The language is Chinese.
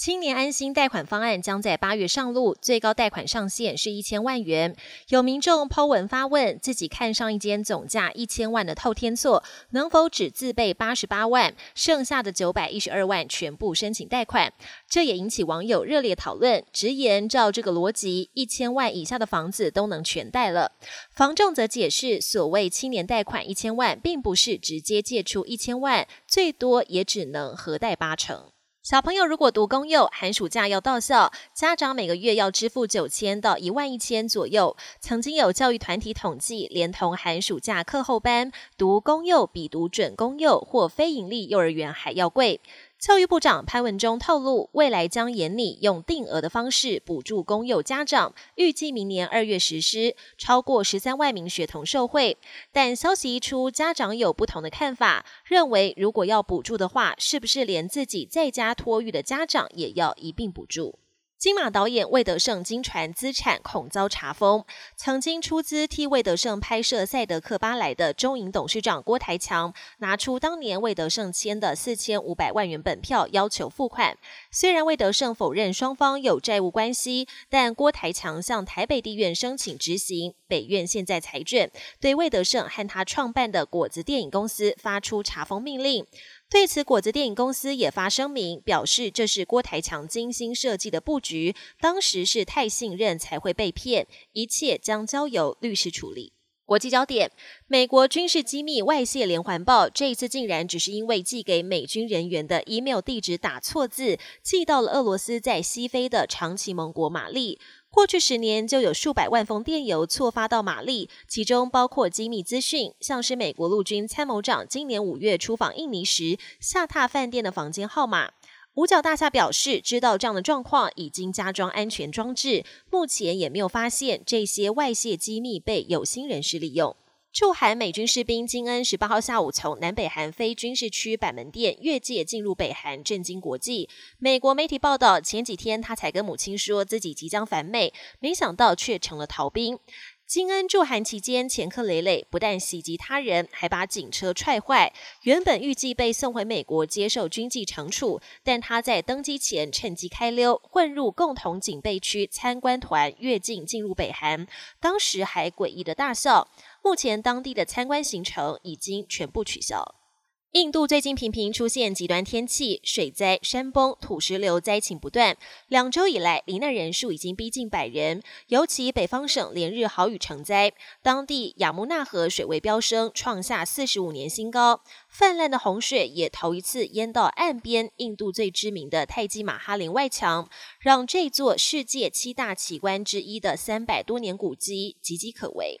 青年安心贷款方案将在八月上路，最高贷款上限是一千万元。有民众抛文发问，自己看上一间总价一千万的透天厝，能否只自备八十八万，剩下的九百一十二万全部申请贷款？这也引起网友热烈讨论，直言照这个逻辑，一千万以下的房子都能全贷了。房仲则解释，所谓青年贷款一千万，并不是直接借出一千万，最多也只能核贷八成。小朋友如果读公幼，寒暑假要到校，家长每个月要支付九千到一万一千左右。曾经有教育团体统计，连同寒暑假课后班，读公幼比读准公幼或非盈利幼儿园还要贵。教育部长潘文忠透露，未来将严拟用定额的方式补助公幼家长，预计明年二月实施，超过十三万名学童受惠。但消息一出，家长有不同的看法，认为如果要补助的话，是不是连自己在家托育的家长也要一并补助？金马导演魏德胜经传资产恐遭查封，曾经出资替魏德胜拍摄《赛德克巴莱》的中影董事长郭台强，拿出当年魏德胜签的四千五百万元本票要求付款。虽然魏德胜否认双方有债务关系，但郭台强向台北地院申请执行，北院现在裁决，对魏德胜和他创办的果子电影公司发出查封命令。对此，果子电影公司也发声明，表示这是郭台强精心设计的布局，当时是太信任才会被骗，一切将交由律师处理。国际焦点：美国军事机密外泄连环报，这一次竟然只是因为寄给美军人员的 email 地址打错字，寄到了俄罗斯在西非的长崎盟国马利。过去十年就有数百万封电邮错发到马利，其中包括机密资讯，像是美国陆军参谋长今年五月出访印尼时下榻饭店的房间号码。五角大厦表示，知道这样的状况，已经加装安全装置，目前也没有发现这些外泄机密被有心人士利用。驻韩美军士兵金恩十八号下午从南北韩非军事区板门店越界进入北韩，震惊国际。美国媒体报道，前几天他才跟母亲说自己即将返美，没想到却成了逃兵。金恩驻韩期间前科累累，不但袭击他人，还把警车踹坏。原本预计被送回美国接受军纪惩处，但他在登机前趁机开溜，混入共同警备区参观团越境进入北韩，当时还诡异的大笑。目前当地的参观行程已经全部取消。印度最近频频出现极端天气，水灾、山崩、土石流灾情不断。两周以来，罹难人数已经逼近百人。尤其北方省连日豪雨成灾，当地雅穆纳河水位飙升，创下四十五年新高。泛滥的洪水也头一次淹到岸边，印度最知名的泰姬玛哈林外墙，让这座世界七大奇观之一的三百多年古迹岌岌可危。